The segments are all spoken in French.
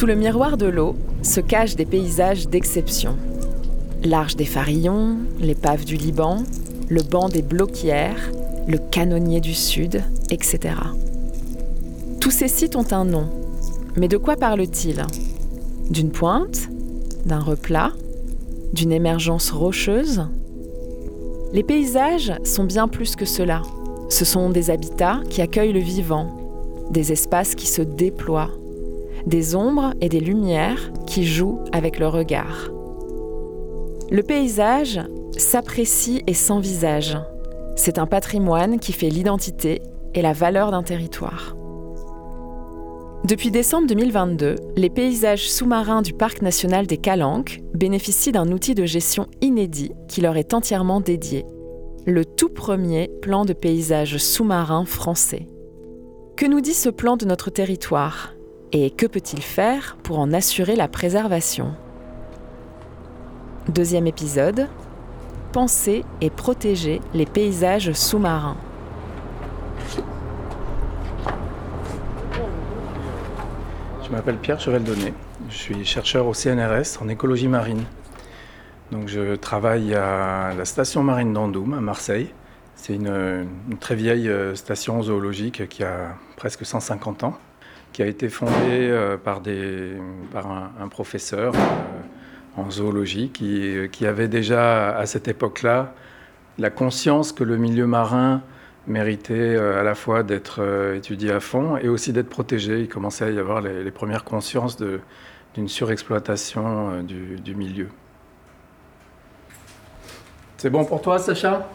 Sous le miroir de l'eau se cachent des paysages d'exception. L'arche des Farillons, l'épave du Liban, le banc des Bloquières, le canonnier du Sud, etc. Tous ces sites ont un nom. Mais de quoi parle-t-il D'une pointe? D'un replat? D'une émergence rocheuse? Les paysages sont bien plus que cela. Ce sont des habitats qui accueillent le vivant, des espaces qui se déploient, des ombres et des lumières qui jouent avec le regard. Le paysage s'apprécie et s'envisage. C'est un patrimoine qui fait l'identité et la valeur d'un territoire. Depuis décembre 2022, les paysages sous-marins du Parc national des Calanques bénéficient d'un outil de gestion inédit qui leur est entièrement dédié, le tout premier plan de paysage sous-marin français. Que nous dit ce plan de notre territoire? Et que peut-il faire pour en assurer la préservation? Deuxième épisode, penser et protéger les paysages sous-marins. Je m'appelle Pierre Cheveldonnet, je suis chercheur au CNRS en écologie marine. Donc je travaille à la station marine d'Andoum à Marseille. C'est une, très vieille euh, station zoologique qui a presque 150 ans, qui a été fondée euh, par, des, par un, professeur euh, en zoologie qui, qui, avait déjà à cette époque-là la conscience que le milieu marin méritait à la fois d'être étudié à fond et aussi d'être protégé. Il commençait à y avoir les, premières consciences d'une surexploitation du milieu. C'est bon pour toi, Sacha?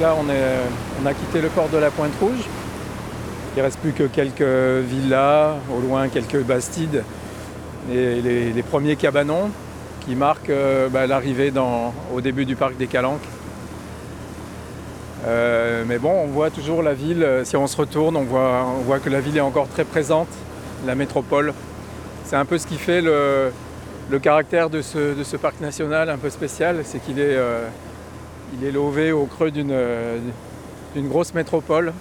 Là, on, a quitté le port de la Pointe Rouge. Il ne reste plus que quelques villas, au loin quelques bastides et les, premiers cabanons qui marquent euh, bah, l'arrivée au début du parc des Calanques. Euh, mais bon, on voit toujours la ville, euh, si on se retourne, on voit, que la ville est encore très présente, la métropole. C'est un peu ce qui fait le, caractère de ce, parc national un peu spécial, c'est qu'il est, il est lové au creux d'une grosse métropole.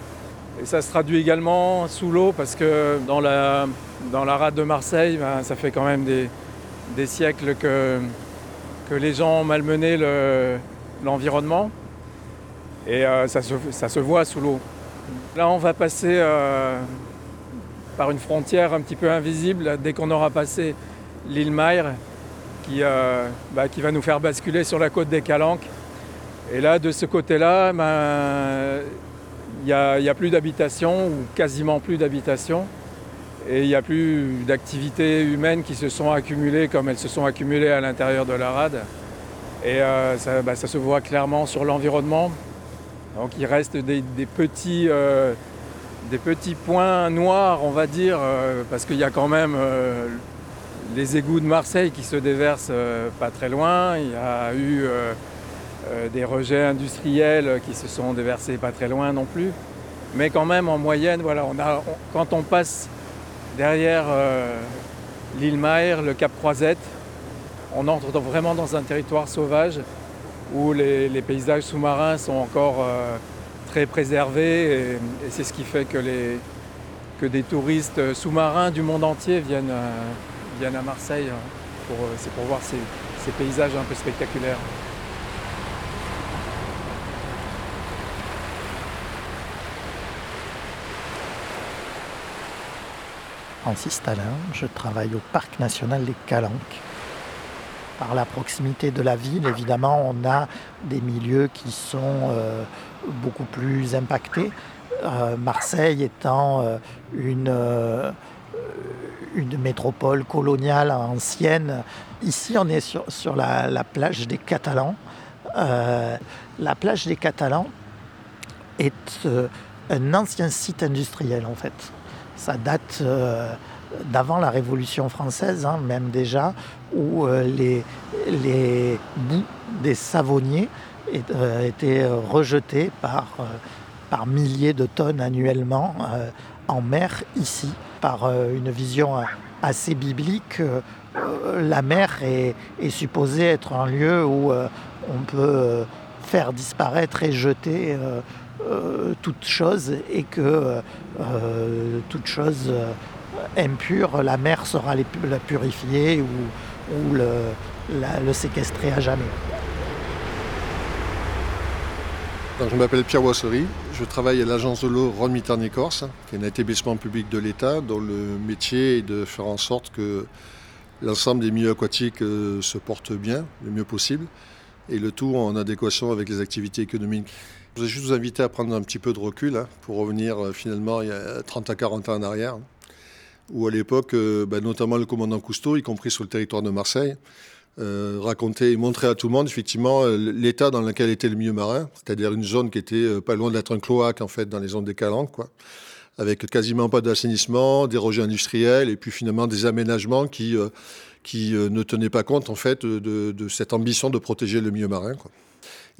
Et ça se traduit également sous l'eau parce que dans la, dans la rade de Marseille, ben, ça fait quand même des, siècles que, que les gens ont malmené l'environnement et euh, ça, se, voit sous l'eau. Là, on va passer euh, par une frontière un petit peu invisible dès qu'on aura passé l'île Maire qui, euh, bah, qui, va nous faire basculer sur la côte des Calanques. Et là, de ce côté-là, ben, il n'y a, plus d'habitation ou quasiment plus d'habitation. Et il n'y a plus d'activités humaines qui se sont accumulées comme elles se sont accumulées à l'intérieur de la rade. Et ça, bah, ça se voit clairement sur l'environnement. Donc il reste des, petits, euh, des petits points noirs, on va dire, euh, parce qu'il y a quand même euh, les égouts de Marseille qui se déversent pas très loin. Il y a eu des rejets industriels qui se sont déversés pas très loin non plus. Mais quand même, en moyenne, quand on passe derrière l'île Maire, le Cap Croisette, on entre vraiment dans un territoire sauvage où les, paysages sous-marins sont encore euh, très préservés et, c'est ce qui fait que, des touristes sous-marins du monde entier viennent, euh, à Marseille. Hein, euh, pour voir ces, paysages un peu spectaculaires. Francis Talin, je travaille au Parc national des Calanques par la proximité de la ville, évidemment, on a des milieux qui sont euh, beaucoup plus impactés. Euh, Marseille étant euh, une une métropole coloniale ancienne. Ici, on est sur, la, plage des Catalans. la plage des Catalans est un ancien site industriel en fait. Ça date d'avant la Révolution française, hein, même déjà, où euh, les, bouts des savonniers euh, étaient rejetés par, euh, par milliers de tonnes annuellement en mer ici, par une vision assez biblique. la mer est, supposée être un lieu où on peut faire disparaître et jeter toute chose et que toute chose impure, la mer sera la purifier ou, le, séquestrer à jamais. je m'appelle Pierre Boisserie, je travaille à l'agence de l'eau Rhône Mitterrand Corse, qui est un établissement public de l'État dont le métier est de faire en sorte que l'ensemble des milieux aquatiques euh, se portent bien, le mieux possible, et le tout en adéquation avec les activités économiques. Je voudrais juste vous inviter à prendre un petit peu de recul hein, pour revenir euh, finalement il y a 30 à 40 ans en arrière où à l'époque, euh, bah, notamment le commandant Cousteau, y compris sur le territoire de Marseille, euh, racontait et montrait à tout le monde effectivement l'état dans lequel était le milieu marin, c'est-à-dire une zone qui était pas loin d'être un cloaque en fait dans les zones des Calanques, quoi, avec quasiment pas d'assainissement, des rejets industriels et puis finalement des aménagements qui qui ne tenaient pas compte en fait de, de, cette ambition de protéger le milieu marin. Quoi.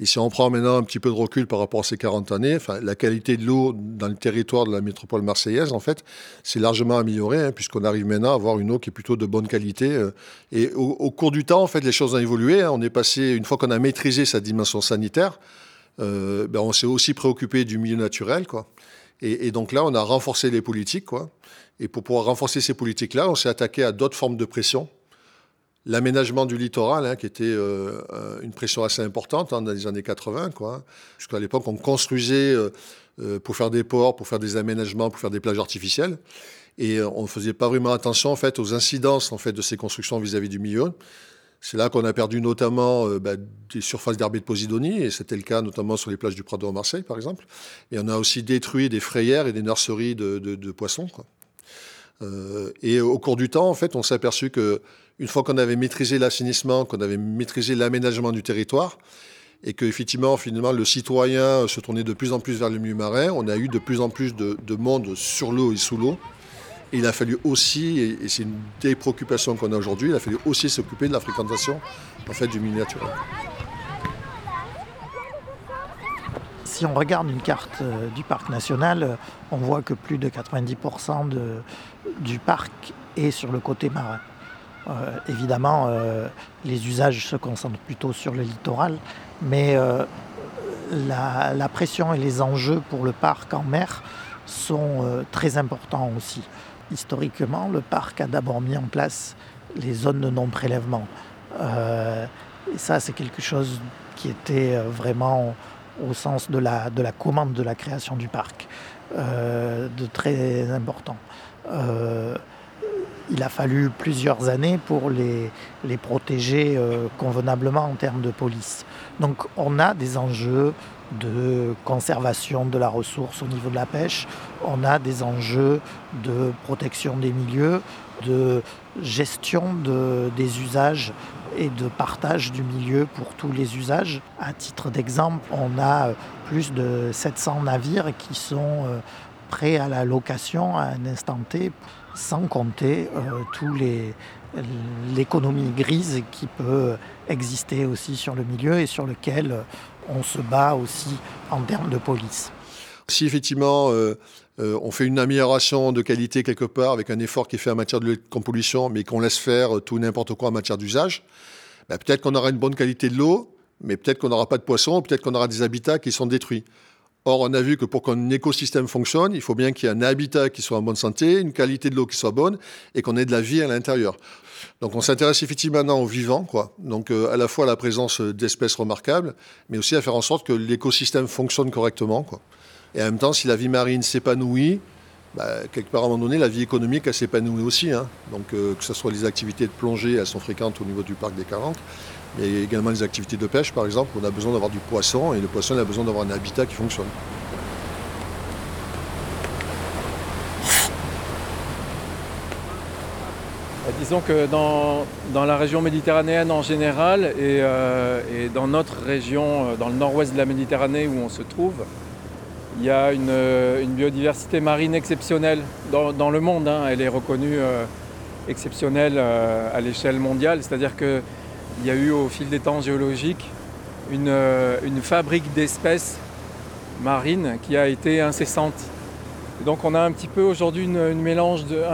Et si on prend maintenant un petit peu de recul par rapport à ces 40 années, la qualité de l'eau dans le territoire de la métropole marseillaise, en fait, c'est largement amélioré, hein, puisqu'on arrive maintenant à avoir une eau qui est plutôt de bonne qualité. Euh, et au, cours du temps, en fait, les choses ont évolué. Hein. On est passé, une fois qu'on a maîtrisé sa dimension sanitaire, euh, ben on s'est aussi préoccupé du milieu naturel, quoi. Et, et, donc là, on a renforcé les politiques, quoi. Et pour pouvoir renforcer ces politiques-là, on s'est attaqué à d'autres formes de pression l'aménagement du littoral, hein, qui était euh, euh, une pression assez importante hein, dans les années 80, quoi. Jusqu'à l'époque, on construisait euh, pour faire des ports, pour faire des aménagements, pour faire des plages artificielles. Et on ne faisait pas vraiment attention en fait, aux incidences en fait, de ces constructions vis-à-vis du milieu. C'est là qu'on a perdu notamment bah, des surfaces d'herbe de Posidonie, et c'était le cas notamment sur les plages du Prado à Marseille, par exemple. Et on a aussi détruit des frayères et des nurseries de, poissons. Euh, et au cours du temps, en fait, on s'est aperçu que une fois qu'on avait maîtrisé l'assainissement, qu'on avait maîtrisé l'aménagement du territoire, et que effectivement, finalement, le citoyen se tournait de plus en plus vers le milieu marin, on a eu de plus en plus de, monde sur l'eau et sous l'eau. Il a fallu aussi, et, c'est une des préoccupations qu'on a aujourd'hui, il a fallu aussi s'occuper de la fréquentation en fait, du milieu naturel. Si on regarde une carte euh, du parc national, euh, on voit que plus de 90% du parc est sur le côté marin. Euh, évidemment, les usages se concentrent plutôt sur le littoral, mais la, pression et les enjeux pour le parc en mer sont très importants aussi. Historiquement, le parc a d'abord mis en place les zones de non-prélèvement. et ça, c'est quelque chose qui était vraiment au sens de la, de la commande de la création du parc, euh, de très important. Euh, il a fallu plusieurs années pour les, les protéger euh, convenablement en termes de police. Donc on a des enjeux de conservation de la ressource au niveau de la pêche, on a des enjeux de protection des milieux, de gestion de, des usages et de partage du milieu pour tous les usages. À titre d'exemple, on a plus de 700 navires qui sont euh, prêts à la location à un instant T, sans compter euh, tous les l'économie grise qui peut exister aussi sur le milieu et sur lequel on se bat aussi en termes de police. Si effectivement euh, euh, on fait une amélioration de qualité quelque part avec un effort qui est fait en matière de lutte contre pollution, mais qu'on laisse faire tout n'importe quoi en matière d'usage, bah, peut-être qu'on aura une bonne qualité de l'eau, mais peut-être qu'on n'aura pas de poissons, peut-être qu'on aura des habitats qui sont détruits. Or, on a vu que pour qu'un écosystème fonctionne, il faut bien qu'il y ait un habitat qui soit en bonne santé, une qualité de l'eau qui soit bonne et qu'on ait de la vie à l'intérieur. Donc, on s'intéresse effectivement maintenant aux vivants, quoi. Donc, euh, à la fois à la présence d'espèces remarquables, mais aussi à faire en sorte que l'écosystème fonctionne correctement, quoi. Et en même temps, si la vie marine s'épanouit, bah, quelque part à un moment donné, la vie économique, s'épanouit aussi. Hein. Donc, euh, que ce soit les activités de plongée, elles sont fréquentes au niveau du parc des Calanques, mais également les activités de pêche, par exemple, on a besoin d'avoir du poisson, et le poisson a besoin d'avoir un habitat qui fonctionne. Bah, disons que dans, la région méditerranéenne en général et, euh, dans notre région, euh, dans le nord-ouest de la Méditerranée où on se trouve, il y a une, une biodiversité marine exceptionnelle dans, le monde. Hein. Elle est reconnue euh, exceptionnelle euh, à l'échelle mondiale, c'est-à-dire qu'il y a eu au fil des temps géologiques une, fabrique d'espèces marines qui a été incessante. Donc on a un petit peu aujourd'hui un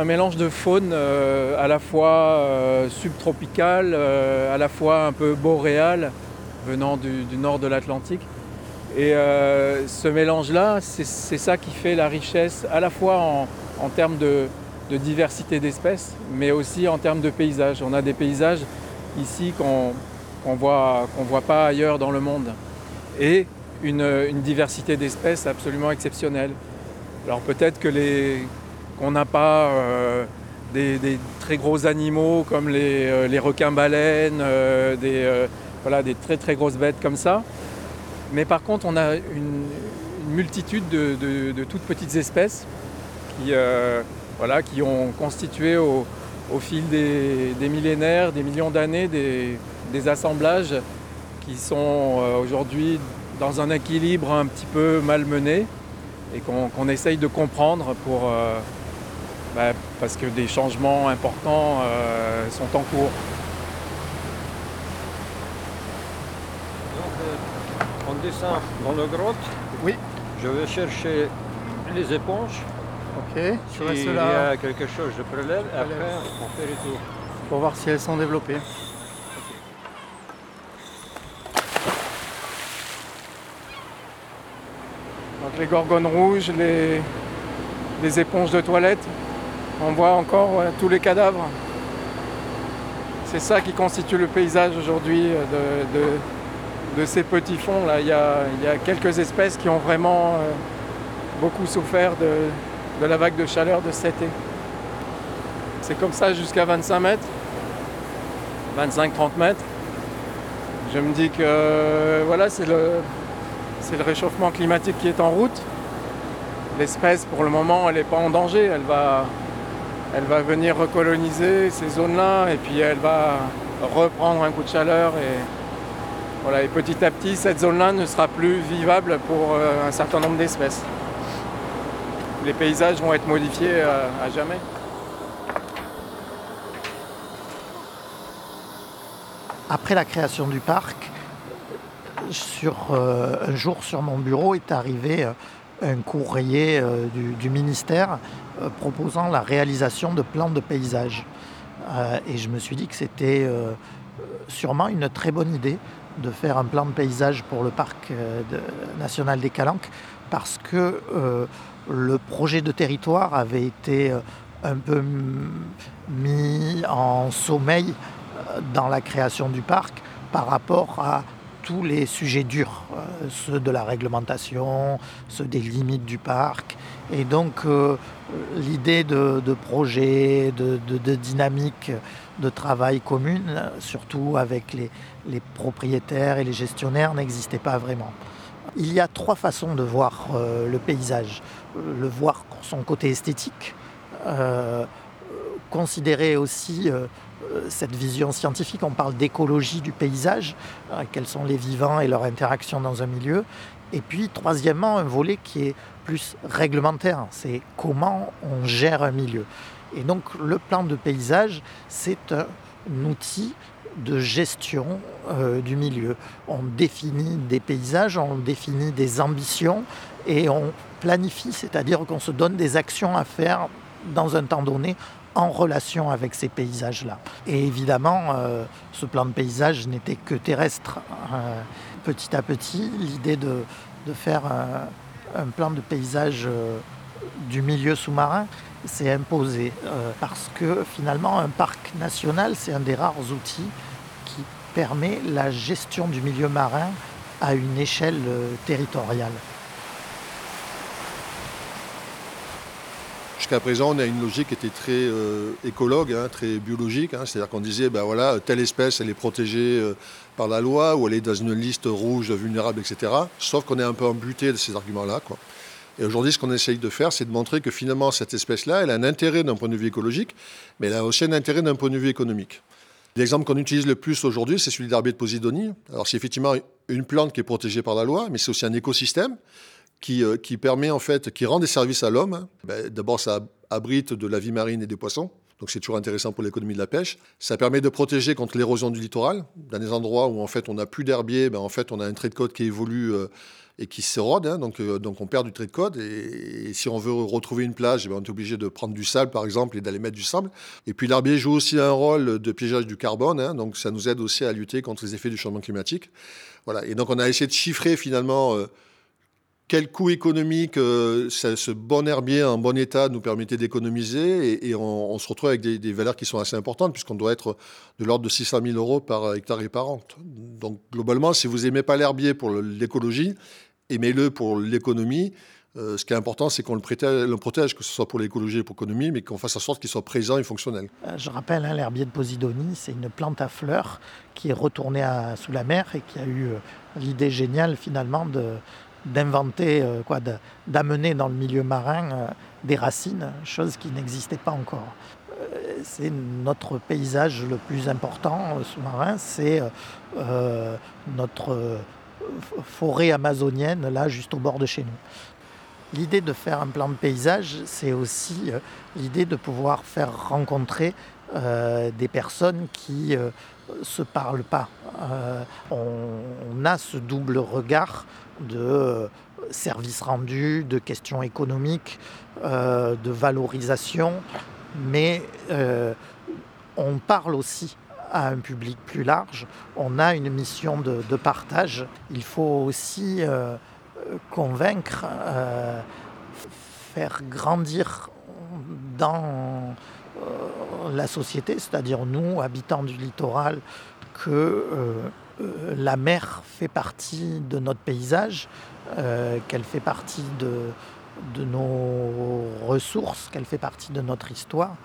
mélange de faune euh, à la fois euh, subtropicale, euh, à la fois un peu boréale, venant du nord de l'Atlantique. Et euh, ce mélange-là, c'est ça qui fait la richesse à la fois en, termes de, diversité d'espèces, mais aussi en termes de paysages. On a des paysages ici qu'on qu voit, voit pas ailleurs dans le monde. Et une, diversité d'espèces absolument exceptionnelle. Alors peut-être que qu'on n'a pas euh, des, très gros animaux comme les, euh, requins-baleines, des, voilà, des très très grosses bêtes comme ça. Mais par contre, on a une, multitude de, toutes petites espèces qui, euh, voilà, qui ont constitué au, fil des, millénaires, des millions d'années, des, assemblages qui sont euh, aujourd'hui dans un équilibre un petit peu malmené et qu'on qu essaye de comprendre pour, euh, bah, parce que des changements importants sont en cours. Donc, euh, on descend dans le grotte. Oui. Je vais chercher les éponges. Ok. Si il y a quelque chose, je prélève. Et après, on fait le tour. Pour voir si elles sont développées. Donc les gorgones rouges, les, les éponges de toilette, on voit encore ouais, tous les cadavres. C'est ça qui constitue le paysage aujourd'hui de, de, de, ces petits fonds. Là. Il, y a, quelques espèces qui ont vraiment euh, beaucoup souffert de, la vague de chaleur de cet été. C'est comme ça jusqu'à 25 mètres, 25-30 mètres. Je me dis que voilà, c'est le, réchauffement climatique qui est en route. L'espèce, pour le moment, elle n'est pas en danger. Elle va, venir recoloniser ces zones-là et puis elle va reprendre un coup de chaleur. Voilà, et petit à petit, cette zone-là ne sera plus vivable pour euh, un certain nombre d'espèces. Les paysages vont être modifiés à, à jamais. Après la création du parc, euh, un jour sur mon bureau est arrivé euh, un courrier euh, du, ministère euh, proposant la réalisation de plans de paysage. Euh, et je me suis dit que c'était euh, sûrement une très bonne idée de faire un plan de paysage pour le parc de, national des Calanques parce que le projet de territoire avait été un peu mis en sommeil dans la création du parc par rapport à tous les sujets durs, euh, ceux de la réglementation, ceux des limites du parc. Et donc euh, l'idée de, de projet, de, dynamique de travail commune, surtout avec les, propriétaires et les gestionnaires, n'existait pas vraiment. Il y a trois façons de voir euh, le paysage. Le voir pour son côté esthétique, considérer aussi cette vision scientifique, on parle d'écologie du paysage, euh, quels sont les vivants et leur interaction dans un milieu. Et puis, troisièmement, un volet qui est plus réglementaire, c'est comment on gère un milieu. Et donc, le plan de paysage, c'est un outil de gestion euh, du milieu. On définit des paysages, on définit des ambitions et on planifie, c'est-à-dire qu'on se donne des actions à faire dans un temps donné en relation avec ces paysages-là. Et évidemment, euh, ce plan de paysage n'était que terrestre. Euh, petit à petit, l'idée de, faire un, plan de paysage euh, du milieu sous-marin s'est imposée parce que finalement, un parc national, c'est un des rares outils qui permet la gestion du milieu marin à une échelle territoriale. Jusqu'à présent, on a une logique qui était très euh, écologue, hein, très biologique. Hein, C'est-à-dire qu'on disait, ben voilà, telle espèce, elle est protégée euh, par la loi ou elle est dans une liste rouge vulnérable, etc. Sauf qu'on est un peu embuté de ces arguments-là. Et aujourd'hui, ce qu'on essaye de faire, c'est de montrer que finalement, cette espèce-là, elle a un intérêt d'un point de vue écologique, mais elle a aussi un intérêt d'un point de vue économique. L'exemple qu'on utilise le plus aujourd'hui, c'est celui l'herbier de Posidonie. Alors, c'est effectivement une plante qui est protégée par la loi, mais c'est aussi un écosystème qui, euh, qui permet, en fait, qui rend des services à l'homme. Ben, d'abord, ça abrite de la vie marine et des poissons. Donc c'est toujours intéressant pour l'économie de la pêche. Ça permet de protéger contre l'érosion du littoral. Dans des endroits où en fait on n'a plus d'herbier, ben, en fait on a un trait de côte qui évolue euh, et qui s'érode, hein. donc, euh, donc on perd du trait de côte. Et, si on veut retrouver une plage, ben, on est obligé de prendre du sable par exemple et d'aller mettre du sable. Et puis l'herbier joue aussi un rôle de piégeage du carbone, hein. donc ça nous aide aussi à lutter contre les effets du changement climatique. Voilà. Et donc on a essayé de chiffrer finalement. Quel coût économique euh, ce bon herbier en bon état nous permettait d'économiser et, on, se retrouve avec des, valeurs qui sont assez importantes puisqu'on doit être de l'ordre de 600 000 euros par hectare et par an. Donc globalement, si vous n'aimez pas l'herbier pour l'écologie, aimez-le pour l'économie. Euh, ce qui est important, c'est qu'on le, protège, que ce soit pour l'écologie et pour l'économie, mais qu'on fasse en sorte qu'il soit présent et fonctionnel. Euh, je rappelle, hein, l'herbier de Posidonie, c'est une plante à fleurs qui est retournée sous la mer et qui a eu l'idée géniale finalement de, d'inventer, euh, quoi, d'amener dans le milieu marin euh, des racines, chose qui n'existait pas encore. Euh, c'est notre paysage le plus important sous-marin, c'est notre forêt amazonienne, là, juste au bord de chez nous. L'idée de faire un plan de paysage, c'est aussi l'idée de pouvoir faire rencontrer des personnes qui ne se parlent pas. on, a ce double regard de euh, services rendus, de questions économiques, euh, de valorisation, mais euh, on parle aussi à un public plus large. On a une mission de, partage. Il faut aussi convaincre, faire grandir dans la société, c'est-à-dire nous, habitants du littoral, que euh, la mer fait partie de notre paysage, euh, qu'elle fait partie de, nos ressources, qu'elle fait partie de notre histoire,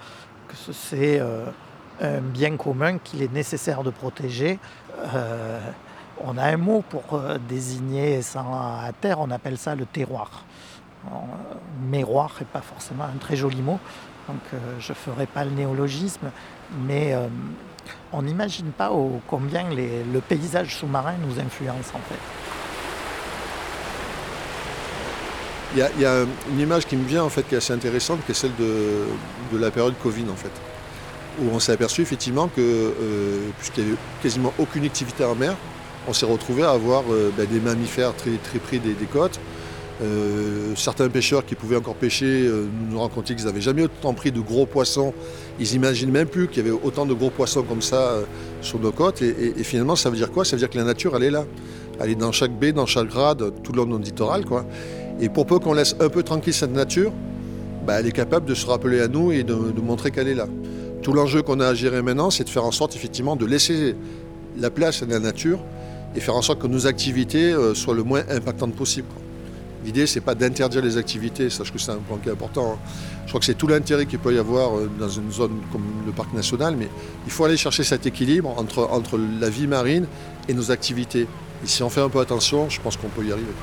que c'est euh, un bien commun qu'il est nécessaire de protéger. on a un mot pour désigner ça à terre, on appelle ça le terroir. Méroir n'est pas forcément un très joli mot, donc je ne ferai pas le néologisme, mais on n'imagine pas combien le paysage sous-marin nous influence en fait. Il y, a, une image qui me vient en fait qui est assez intéressante, qui est celle de, la période Covid en fait, où on s'est aperçu effectivement que euh, puisqu'il n'y avait quasiment aucune activité en mer, on s'est retrouvé à avoir euh, ben, des mammifères très, près des côtes, euh, certains pêcheurs qui pouvaient encore pêcher euh, nous racontaient qu'ils n'avaient jamais autant pris de gros poissons. Ils n'imaginent même plus qu'il y avait autant de gros poissons comme ça euh, sur nos côtes. Et, finalement, ça veut dire quoi? Ça veut dire que la nature, elle est là. Elle est dans chaque baie, dans chaque grade, tout le long de notre littoral. Et pour peu qu'on laisse un peu tranquille cette nature, bah, elle est capable de se rappeler à nous et de, montrer qu'elle est là. Tout l'enjeu qu'on a à gérer maintenant, c'est de faire en sorte effectivement de laisser la place à la nature et faire en sorte que nos activités soient le moins impactantes possible. L'idée, c'est pas d'interdire les activités, sache que c'est un point qui est important. Hein. Je crois que c'est tout l'intérêt qu'il peut y avoir euh, dans une zone comme le parc national, mais il faut aller chercher cet équilibre entre, entre la vie marine et nos activités. Et si on fait un peu attention, je pense qu'on peut y arriver.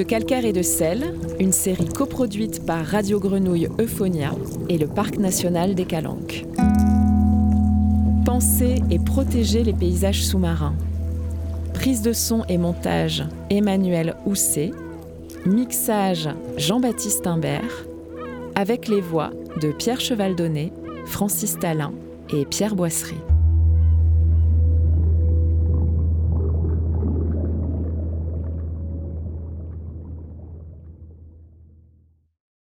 De calcaire et de sel, une série coproduite par Radio Grenouille Euphonia et le Parc national des Calanques. Penser et protéger les paysages sous-marins. Prise de son et montage Emmanuel Housset. Mixage Jean-Baptiste Imbert. Avec les voix de Pierre Chevaldonnet, Francis Talin et Pierre Boisserie.